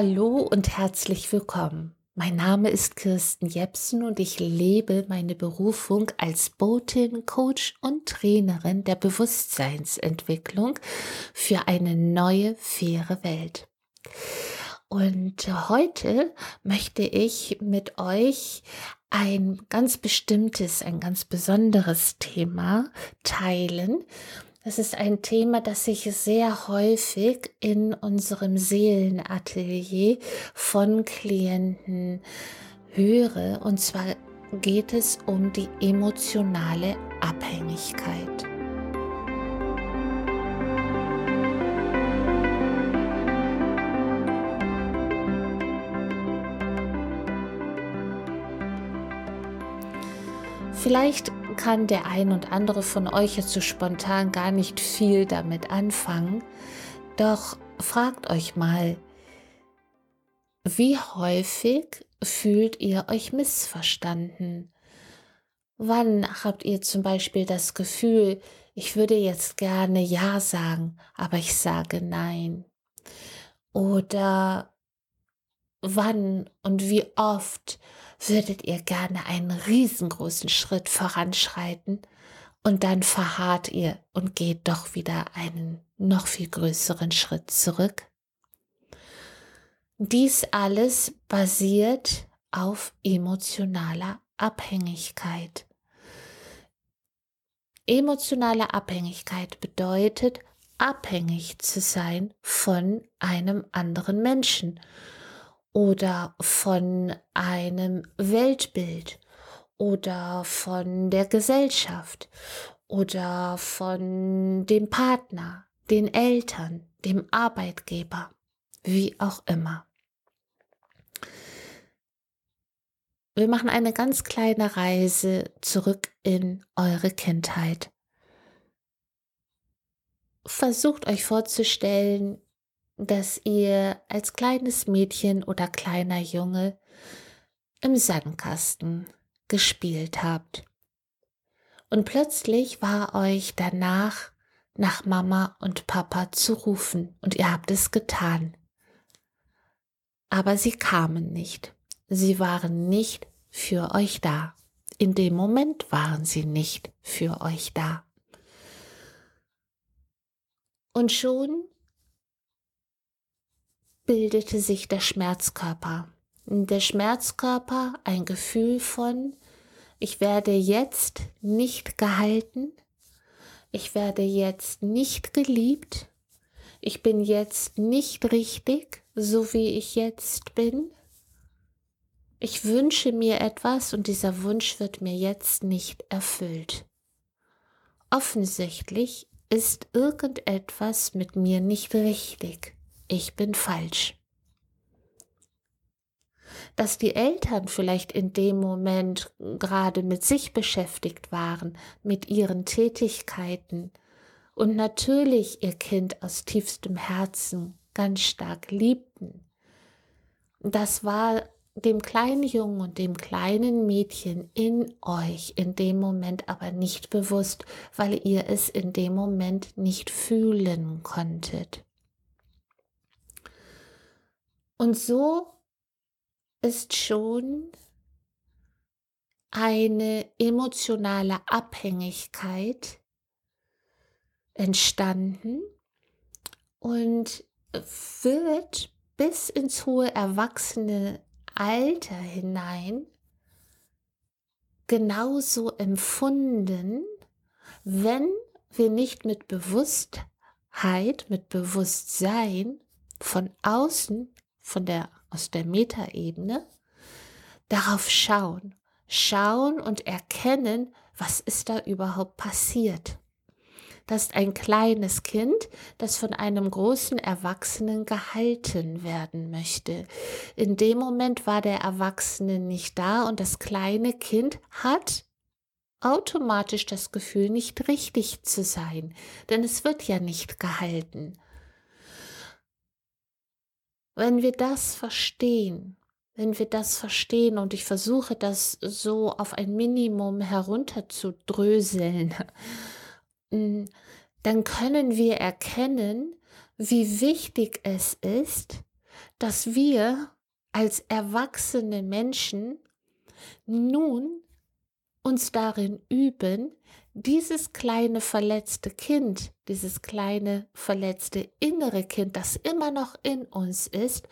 Hallo und herzlich willkommen. Mein Name ist Kirsten Jepsen und ich lebe meine Berufung als Botin, Coach und Trainerin der Bewusstseinsentwicklung für eine neue, faire Welt. Und heute möchte ich mit euch ein ganz bestimmtes, ein ganz besonderes Thema teilen. Das ist ein Thema, das ich sehr häufig in unserem Seelenatelier von Klienten höre. Und zwar geht es um die emotionale Abhängigkeit. Vielleicht kann der ein und andere von euch jetzt so spontan gar nicht viel damit anfangen, doch fragt euch mal, wie häufig fühlt ihr euch missverstanden? Wann habt ihr zum Beispiel das Gefühl, ich würde jetzt gerne Ja sagen, aber ich sage Nein? Oder wann und wie oft würdet ihr gerne einen riesengroßen Schritt voranschreiten und dann verharrt ihr und geht doch wieder einen noch viel größeren Schritt zurück. Dies alles basiert auf emotionaler Abhängigkeit. Emotionale Abhängigkeit bedeutet, abhängig zu sein von einem anderen Menschen oder von einem Weltbild oder von der Gesellschaft oder von dem Partner, den Eltern, dem Arbeitgeber, wie auch immer. Wir machen eine ganz kleine Reise zurück in eure Kindheit. Versucht euch vorzustellen, dass ihr als kleines Mädchen oder kleiner Junge im Sandkasten gespielt habt. Und plötzlich war euch danach nach Mama und Papa zu rufen und ihr habt es getan. Aber sie kamen nicht. Sie waren nicht für euch da. In dem Moment waren sie nicht für euch da. Und schon bildete sich der Schmerzkörper. Der Schmerzkörper ein Gefühl von, ich werde jetzt nicht gehalten, ich werde jetzt nicht geliebt, ich bin jetzt nicht richtig, so wie ich jetzt bin. Ich wünsche mir etwas und dieser Wunsch wird mir jetzt nicht erfüllt. Offensichtlich ist irgendetwas mit mir nicht richtig ich bin falsch. Dass die Eltern vielleicht in dem Moment gerade mit sich beschäftigt waren, mit ihren Tätigkeiten und natürlich ihr Kind aus tiefstem Herzen ganz stark liebten. Das war dem kleinen Jungen und dem kleinen Mädchen in euch in dem Moment aber nicht bewusst, weil ihr es in dem Moment nicht fühlen konntet. Und so ist schon eine emotionale Abhängigkeit entstanden und wird bis ins hohe erwachsene Alter hinein genauso empfunden, wenn wir nicht mit Bewusstheit, mit Bewusstsein von außen von der, aus der Metaebene, darauf schauen, schauen und erkennen, was ist da überhaupt passiert. Das ist ein kleines Kind, das von einem großen Erwachsenen gehalten werden möchte. In dem Moment war der Erwachsene nicht da und das kleine Kind hat automatisch das Gefühl, nicht richtig zu sein, denn es wird ja nicht gehalten. Wenn wir das verstehen, wenn wir das verstehen und ich versuche das so auf ein Minimum herunterzudröseln, mm, dann können wir erkennen, wie wichtig es ist, dass wir als erwachsene Menschen nun uns darin üben, dieses kleine verletzte Kind, dieses kleine verletzte innere Kind, das immer noch in uns ist,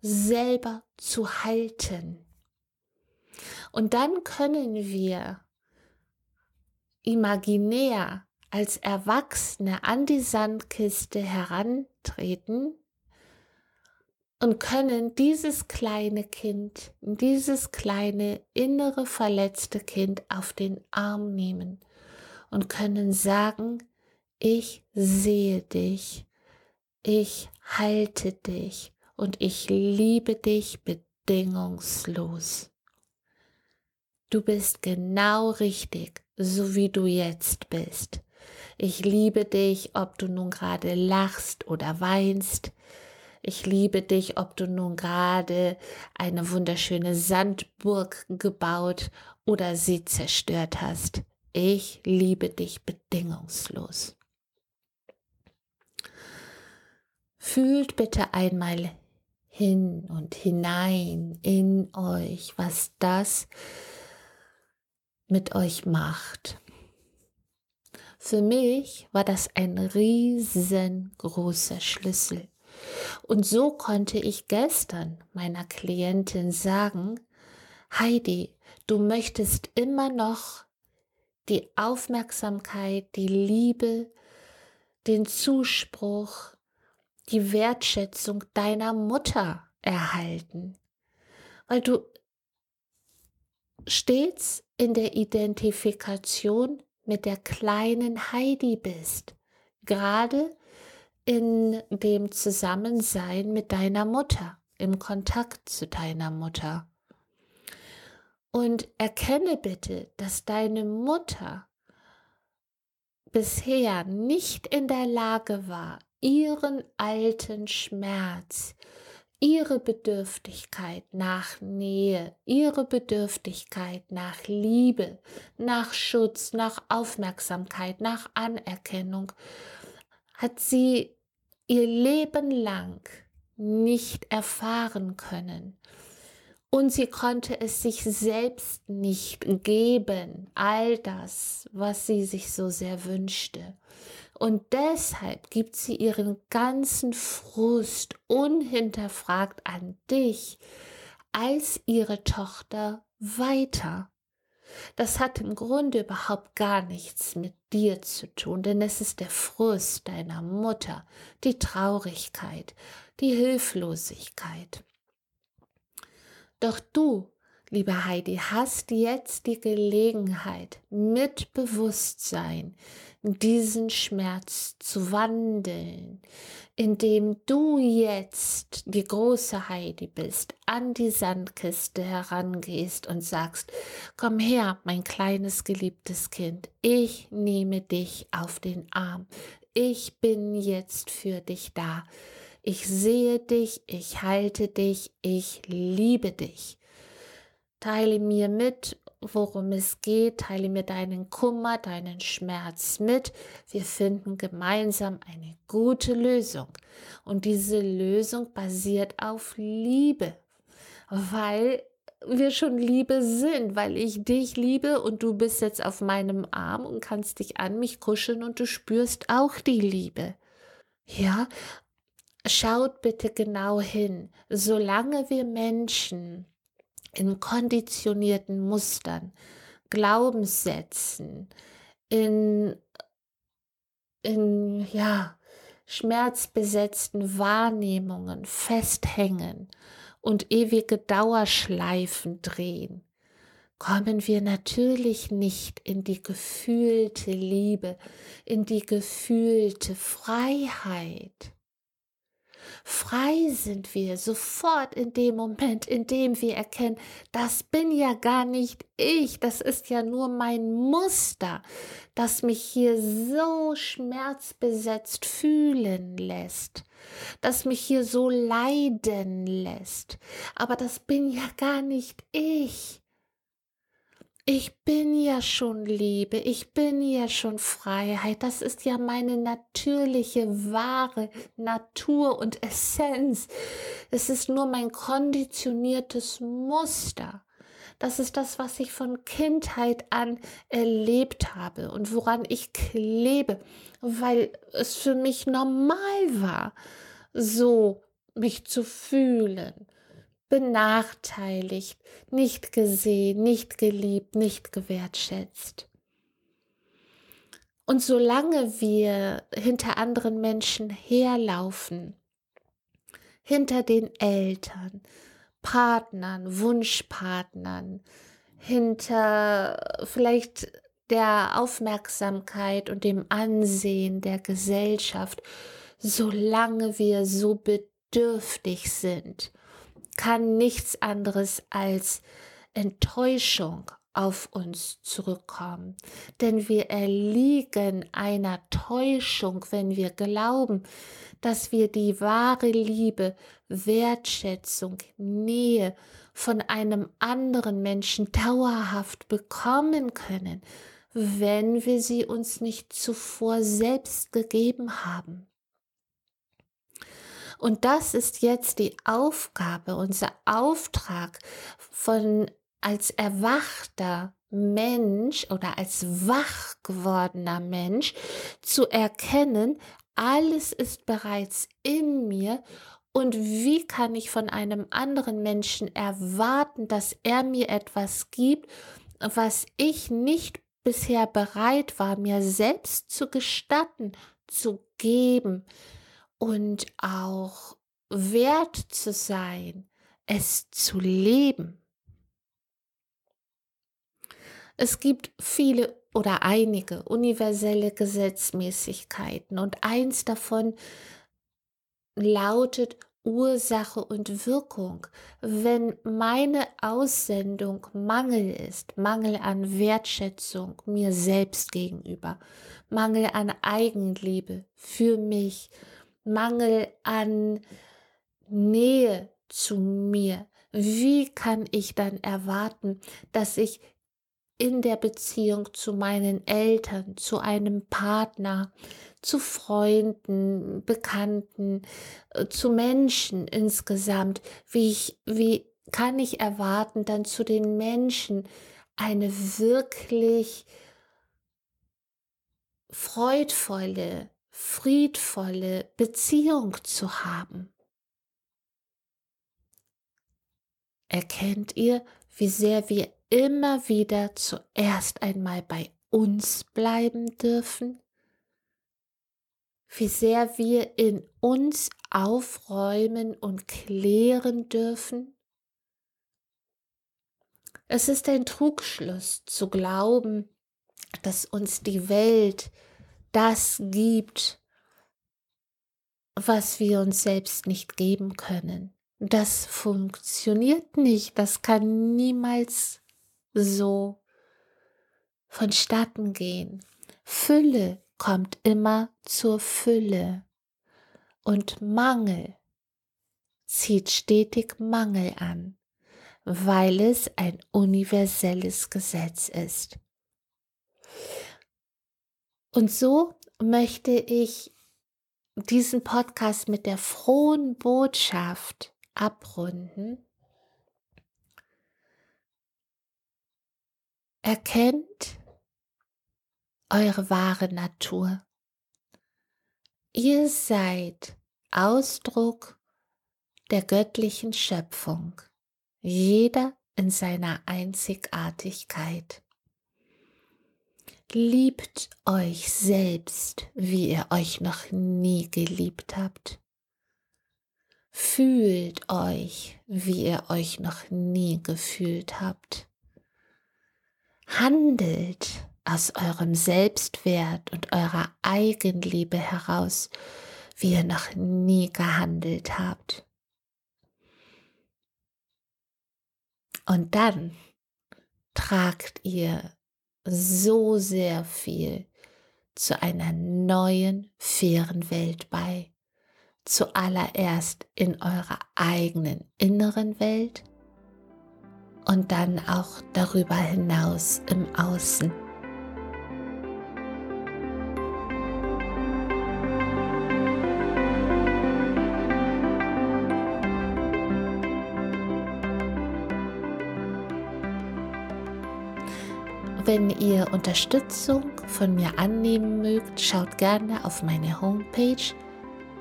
selber zu halten. Und dann können wir imaginär als Erwachsene an die Sandkiste herantreten und können dieses kleine Kind, dieses kleine innere verletzte Kind auf den Arm nehmen und können sagen, ich sehe dich, ich halte dich und ich liebe dich bedingungslos. Du bist genau richtig, so wie du jetzt bist. Ich liebe dich, ob du nun gerade lachst oder weinst. Ich liebe dich, ob du nun gerade eine wunderschöne Sandburg gebaut oder sie zerstört hast. Ich liebe dich bedingungslos. Fühlt bitte einmal hin und hinein in euch, was das mit euch macht. Für mich war das ein riesengroßer Schlüssel. Und so konnte ich gestern meiner Klientin sagen, Heidi, du möchtest immer noch die Aufmerksamkeit, die Liebe, den Zuspruch, die Wertschätzung deiner Mutter erhalten, weil du stets in der Identifikation mit der kleinen Heidi bist, gerade in dem Zusammensein mit deiner Mutter, im Kontakt zu deiner Mutter. Und erkenne bitte, dass deine Mutter bisher nicht in der Lage war, ihren alten Schmerz, ihre Bedürftigkeit nach Nähe, ihre Bedürftigkeit nach Liebe, nach Schutz, nach Aufmerksamkeit, nach Anerkennung, hat sie ihr Leben lang nicht erfahren können. Und sie konnte es sich selbst nicht geben, all das, was sie sich so sehr wünschte. Und deshalb gibt sie ihren ganzen Frust unhinterfragt an dich als ihre Tochter weiter. Das hat im Grunde überhaupt gar nichts mit dir zu tun, denn es ist der Frust deiner Mutter, die Traurigkeit, die Hilflosigkeit. Doch du Liebe Heidi, hast jetzt die Gelegenheit, mit Bewusstsein diesen Schmerz zu wandeln, indem du jetzt die große Heidi bist, an die Sandkiste herangehst und sagst, komm her, mein kleines geliebtes Kind, ich nehme dich auf den Arm, ich bin jetzt für dich da. Ich sehe dich, ich halte dich, ich liebe dich. Teile mir mit, worum es geht, teile mir deinen Kummer, deinen Schmerz mit. Wir finden gemeinsam eine gute Lösung. Und diese Lösung basiert auf Liebe, weil wir schon Liebe sind, weil ich dich liebe und du bist jetzt auf meinem Arm und kannst dich an mich kuscheln und du spürst auch die Liebe. Ja, schaut bitte genau hin. Solange wir Menschen in konditionierten Mustern, Glaubenssätzen, in, in, ja, schmerzbesetzten Wahrnehmungen festhängen und ewige Dauerschleifen drehen, kommen wir natürlich nicht in die gefühlte Liebe, in die gefühlte Freiheit. Frei sind wir sofort in dem Moment, in dem wir erkennen, das bin ja gar nicht ich, das ist ja nur mein Muster, das mich hier so schmerzbesetzt fühlen lässt, das mich hier so leiden lässt. Aber das bin ja gar nicht ich. Ich bin ja schon Liebe, ich bin ja schon Freiheit, das ist ja meine natürliche, wahre Natur und Essenz. Es ist nur mein konditioniertes Muster. Das ist das, was ich von Kindheit an erlebt habe und woran ich klebe, weil es für mich normal war, so mich zu fühlen benachteiligt, nicht gesehen, nicht geliebt, nicht gewertschätzt. Und solange wir hinter anderen Menschen herlaufen, hinter den Eltern, Partnern, Wunschpartnern, hinter vielleicht der Aufmerksamkeit und dem Ansehen der Gesellschaft, solange wir so bedürftig sind kann nichts anderes als Enttäuschung auf uns zurückkommen. Denn wir erliegen einer Täuschung, wenn wir glauben, dass wir die wahre Liebe, Wertschätzung, Nähe von einem anderen Menschen dauerhaft bekommen können, wenn wir sie uns nicht zuvor selbst gegeben haben. Und das ist jetzt die Aufgabe, unser Auftrag von als erwachter Mensch oder als wach gewordener Mensch zu erkennen, alles ist bereits in mir und wie kann ich von einem anderen Menschen erwarten, dass er mir etwas gibt, was ich nicht bisher bereit war, mir selbst zu gestatten, zu geben und auch wert zu sein, es zu leben. Es gibt viele oder einige universelle Gesetzmäßigkeiten und eins davon lautet Ursache und Wirkung. Wenn meine Aussendung Mangel ist, Mangel an Wertschätzung mir selbst gegenüber, Mangel an Eigenliebe für mich, Mangel an Nähe zu mir. Wie kann ich dann erwarten, dass ich in der Beziehung zu meinen Eltern, zu einem Partner, zu Freunden, Bekannten, äh, zu Menschen insgesamt, wie ich, wie kann ich erwarten, dann zu den Menschen eine wirklich freudvolle, friedvolle Beziehung zu haben. Erkennt ihr, wie sehr wir immer wieder zuerst einmal bei uns bleiben dürfen? Wie sehr wir in uns aufräumen und klären dürfen? Es ist ein Trugschluss zu glauben, dass uns die Welt das gibt, was wir uns selbst nicht geben können. Das funktioniert nicht, das kann niemals so vonstatten gehen. Fülle kommt immer zur Fülle und Mangel zieht stetig Mangel an, weil es ein universelles Gesetz ist. Und so möchte ich diesen Podcast mit der frohen Botschaft abrunden. Erkennt eure wahre Natur. Ihr seid Ausdruck der göttlichen Schöpfung, jeder in seiner Einzigartigkeit. Liebt euch selbst, wie ihr euch noch nie geliebt habt. Fühlt euch, wie ihr euch noch nie gefühlt habt. Handelt aus eurem Selbstwert und eurer Eigenliebe heraus, wie ihr noch nie gehandelt habt. Und dann tragt ihr so sehr viel zu einer neuen, fairen Welt bei. Zuallererst in eurer eigenen inneren Welt und dann auch darüber hinaus im Außen. Wenn ihr Unterstützung von mir annehmen mögt, schaut gerne auf meine Homepage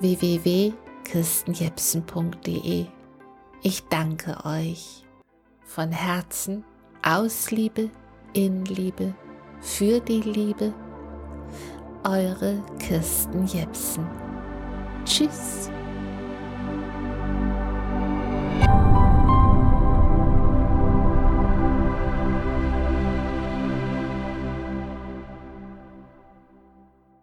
www.kirstenjepsen.de. Ich danke euch von Herzen aus Liebe, in Liebe, für die Liebe. Eure Kirsten Jepsen. Tschüss.